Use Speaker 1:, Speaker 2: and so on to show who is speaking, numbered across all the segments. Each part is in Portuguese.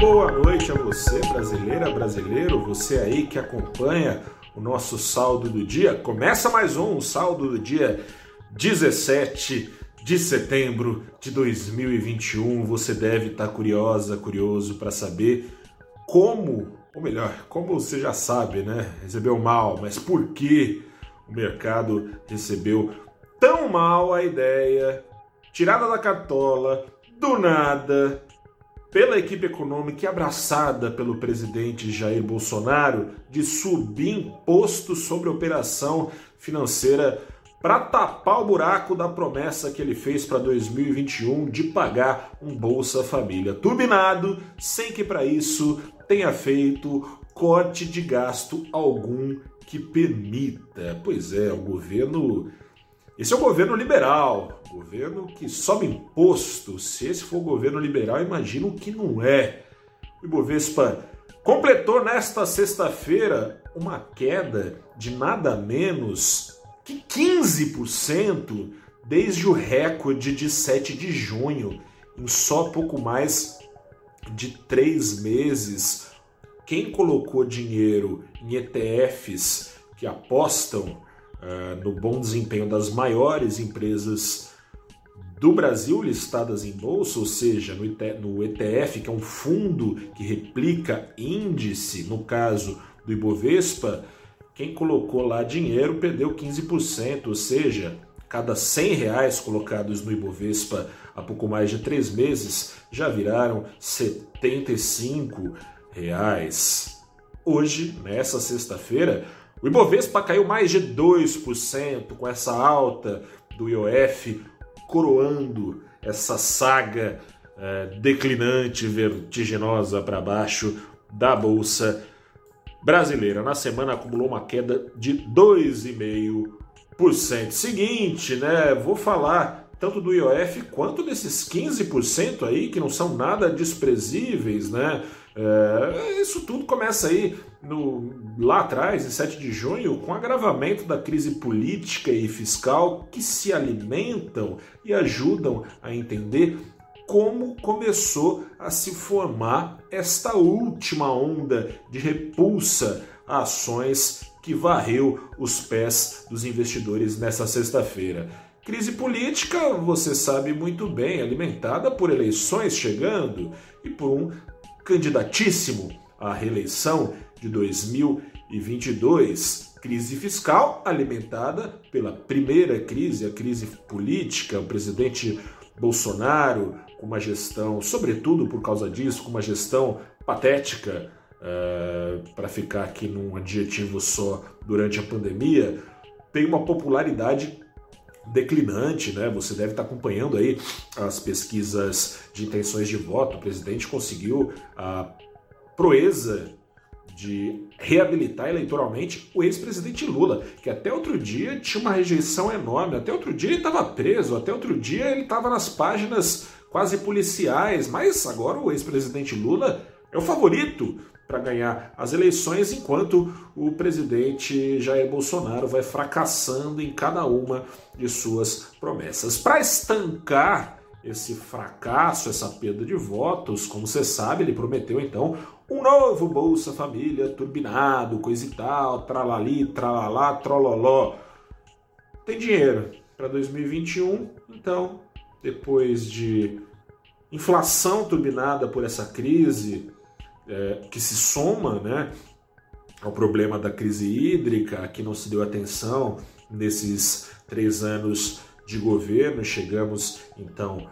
Speaker 1: Boa noite a você, brasileira, brasileiro, você aí que acompanha o nosso saldo do dia. Começa mais um, o saldo do dia 17 de setembro de 2021. Você deve estar curiosa, curioso para saber como, ou melhor, como você já sabe, né? Recebeu mal, mas por que o mercado recebeu tão mal a ideia, tirada da cartola, do nada, pela equipe econômica abraçada pelo presidente Jair Bolsonaro de subir imposto sobre operação financeira para tapar o buraco da promessa que ele fez para 2021 de pagar um Bolsa Família turbinado, sem que para isso tenha feito corte de gasto algum que permita. Pois é, o governo esse é o governo liberal, governo que sobe imposto. Se esse for governo liberal, imagino que não é. O Ibovespa completou nesta sexta-feira uma queda de nada menos que 15% desde o recorde de 7 de junho, em só pouco mais de três meses. Quem colocou dinheiro em ETFs que apostam uh, no bom desempenho das maiores empresas do Brasil listadas em bolsa, ou seja, no, ETF, que é um fundo que replica índice, no caso do Ibovespa, quem colocou lá dinheiro perdeu 15%, ou seja, cada 100 reais colocados no Ibovespa há pouco mais de três meses já viraram 75 reais. Hoje, nessa sexta-feira, o Ibovespa caiu mais de 2% com essa alta do IOF, coroando essa saga é, declinante, vertiginosa para baixo da Bolsa Brasileira. Na semana acumulou uma queda de 2,5%. Seguinte, né? Vou falar tanto do IOF quanto desses 15% aí que não são nada desprezíveis, né? É, isso tudo começa aí no, lá atrás, em 7 de junho, com o agravamento da crise política e fiscal que se alimentam e ajudam a entender como começou a se formar esta última onda de repulsa a ações que varreu os pés dos investidores nessa sexta-feira. Crise política, você sabe muito bem, alimentada por eleições chegando e por um candidatíssimo à reeleição de 2022. Crise fiscal alimentada pela primeira crise, a crise política, o presidente Bolsonaro com uma gestão, sobretudo por causa disso, com uma gestão patética, uh, para ficar aqui num adjetivo só, durante a pandemia, tem uma popularidade declinante, né? Você deve estar acompanhando aí as pesquisas de intenções de voto. O presidente conseguiu a proeza de reabilitar eleitoralmente o ex-presidente Lula, que até outro dia tinha uma rejeição enorme, até outro dia ele estava preso, até outro dia ele estava nas páginas quase policiais, mas agora o ex-presidente Lula é o favorito para ganhar as eleições, enquanto o presidente Jair Bolsonaro vai fracassando em cada uma de suas promessas. Para estancar esse fracasso, essa perda de votos, como você sabe, ele prometeu então um novo Bolsa Família turbinado, coisa e tal, tralali, tralalá, trololó. Tem dinheiro para 2021, então, depois de inflação turbinada por essa crise, é, que se soma né, ao problema da crise hídrica, que não se deu atenção nesses três anos de governo. Chegamos, então,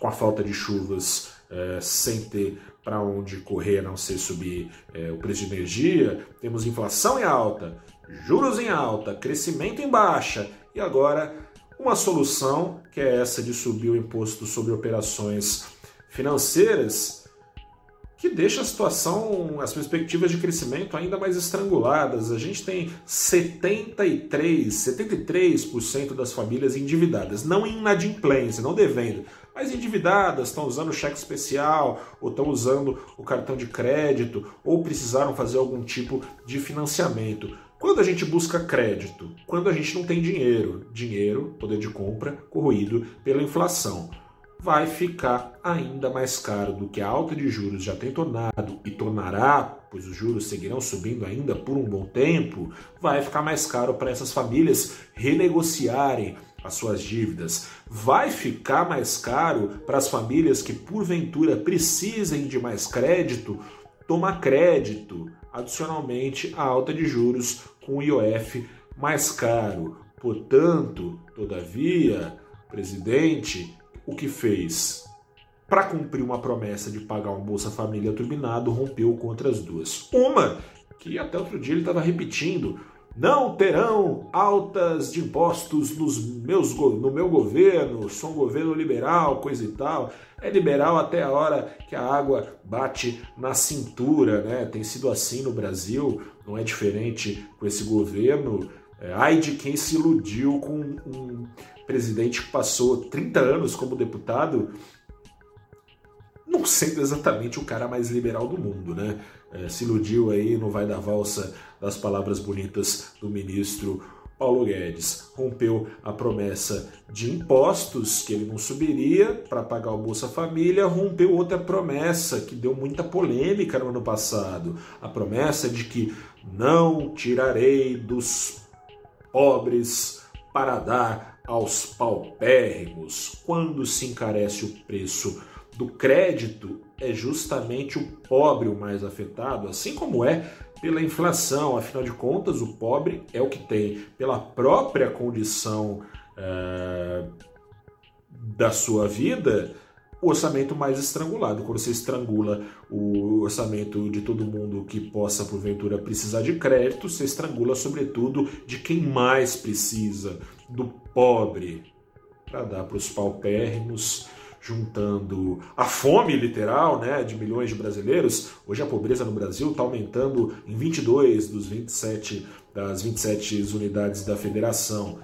Speaker 1: com a falta de chuvas, é, sem ter para onde correr, a não ser subir é, o preço de energia. Temos inflação em alta, juros em alta, crescimento em baixa e agora uma solução que é essa de subir o imposto sobre operações financeiras que deixa a situação, as perspectivas de crescimento ainda mais estranguladas. A gente tem 73, 73% das famílias endividadas, não em inadimplência, não devendo, mas endividadas, estão usando cheque especial, ou estão usando o cartão de crédito, ou precisaram fazer algum tipo de financiamento. Quando a gente busca crédito? Quando a gente não tem dinheiro. Dinheiro, poder de compra, corroído pela inflação. Vai ficar ainda mais caro do que a alta de juros já tem tornado e tornará, pois os juros seguirão subindo ainda por um bom tempo, vai ficar mais caro para essas famílias renegociarem as suas dívidas. Vai ficar mais caro para as famílias que porventura precisem de mais crédito tomar crédito. Adicionalmente, a alta de juros com o IOF mais caro. Portanto, todavia, presidente o que fez? Para cumprir uma promessa de pagar um Bolsa Família turbinado, rompeu contra as duas. Uma, que até outro dia ele estava repetindo, não terão altas de impostos nos meus, no meu governo, sou um governo liberal, coisa e tal. É liberal até a hora que a água bate na cintura, né? Tem sido assim no Brasil, não é diferente com esse governo. É, ai de quem se iludiu com um presidente que passou 30 anos como deputado, não sendo exatamente o cara mais liberal do mundo, né? É, se iludiu aí, não vai dar valsa das palavras bonitas do ministro Paulo Guedes. Rompeu a promessa de impostos que ele não subiria para pagar o Bolsa Família, rompeu outra promessa que deu muita polêmica no ano passado, a promessa de que não tirarei dos pobres para dar aos paupérrimos. Quando se encarece o preço do crédito, é justamente o pobre o mais afetado, assim como é pela inflação. Afinal de contas, o pobre é o que tem, pela própria condição é, da sua vida, o orçamento mais estrangulado. Quando você estrangula o orçamento de todo mundo que possa, porventura, precisar de crédito, você estrangula, sobretudo, de quem mais precisa, do pobre, para dar para os paupérrimos, juntando a fome literal né, de milhões de brasileiros. Hoje a pobreza no Brasil está aumentando em 22 dos 27 das 27 unidades da federação.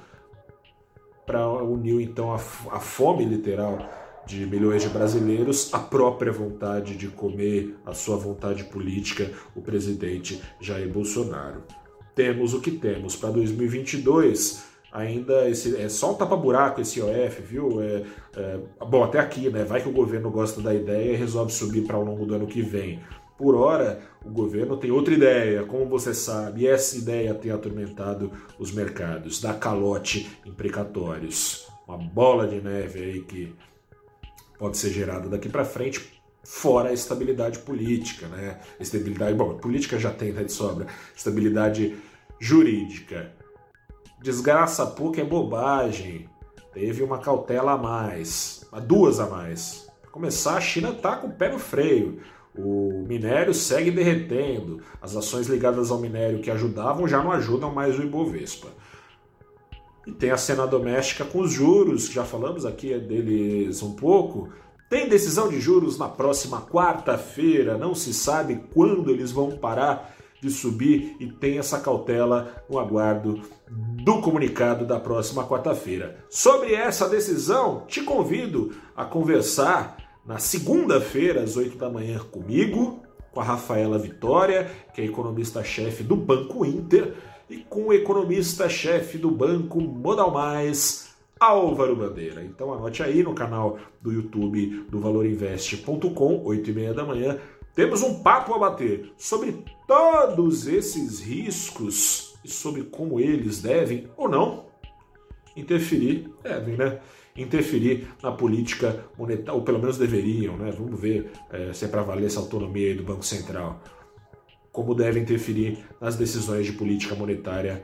Speaker 1: Para unir então a, a fome literal de milhões de brasileiros, a própria vontade de comer, a sua vontade política, o presidente Jair Bolsonaro. Temos o que temos para 2022. Ainda esse, é só um tapa-buraco esse IOF, viu? É, é, bom, até aqui, né? Vai que o governo gosta da ideia e resolve subir para ao longo do ano que vem. Por hora, o governo tem outra ideia, como você sabe, e essa ideia tem atormentado os mercados, dá calote em precatórios. Uma bola de neve aí que pode ser gerada daqui para frente, fora a estabilidade política, né? Estabilidade, bom, política já tem, tá de sobra. Estabilidade jurídica. Desgraça pouco é bobagem. Teve uma cautela a mais, duas a mais. Para começar, a China tá com o pé no freio. O minério segue derretendo. As ações ligadas ao minério que ajudavam já não ajudam mais o Ibovespa. E tem a cena doméstica com os juros, já falamos aqui deles um pouco. Tem decisão de juros na próxima quarta-feira, não se sabe quando eles vão parar de subir e tem essa cautela no aguardo do comunicado da próxima quarta-feira. Sobre essa decisão, te convido a conversar na segunda-feira, às 8 da manhã, comigo, com a Rafaela Vitória, que é economista-chefe do Banco Inter e com o economista-chefe do Banco Modal Mais, Álvaro Bandeira. Então anote aí no canal do YouTube do valorinvest.com, 8 e meia da manhã, temos um papo a bater sobre todos esses riscos e sobre como eles devem ou não interferir, devem, né? Interferir na política monetária, ou pelo menos deveriam, né? Vamos ver é, se é para valer essa autonomia do Banco Central como deve interferir nas decisões de política monetária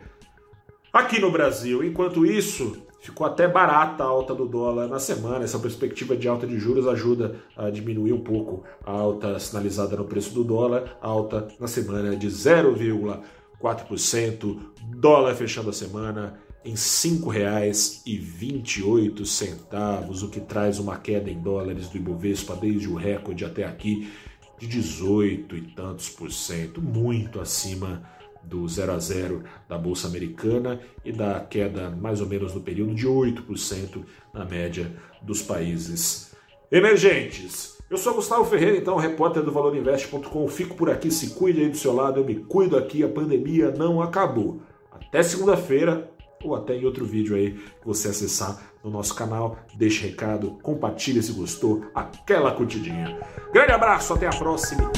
Speaker 1: aqui no Brasil. Enquanto isso, ficou até barata a alta do dólar na semana. Essa perspectiva de alta de juros ajuda a diminuir um pouco a alta sinalizada no preço do dólar, alta na semana de 0,4%, dólar fechando a semana em R$ 5,28, o que traz uma queda em dólares do Ibovespa desde o recorde até aqui de 18 e tantos por cento, muito acima do 0 a 0 da bolsa americana e da queda mais ou menos no período de 8% na média dos países emergentes. Eu sou Gustavo Ferreira, então repórter do valorinvest.com. Fico por aqui, se cuide aí do seu lado, eu me cuido aqui, a pandemia não acabou. Até segunda-feira ou até em outro vídeo aí que você acessar no nosso canal. Deixe recado, compartilhe se gostou, aquela curtidinha. Grande abraço, até a próxima.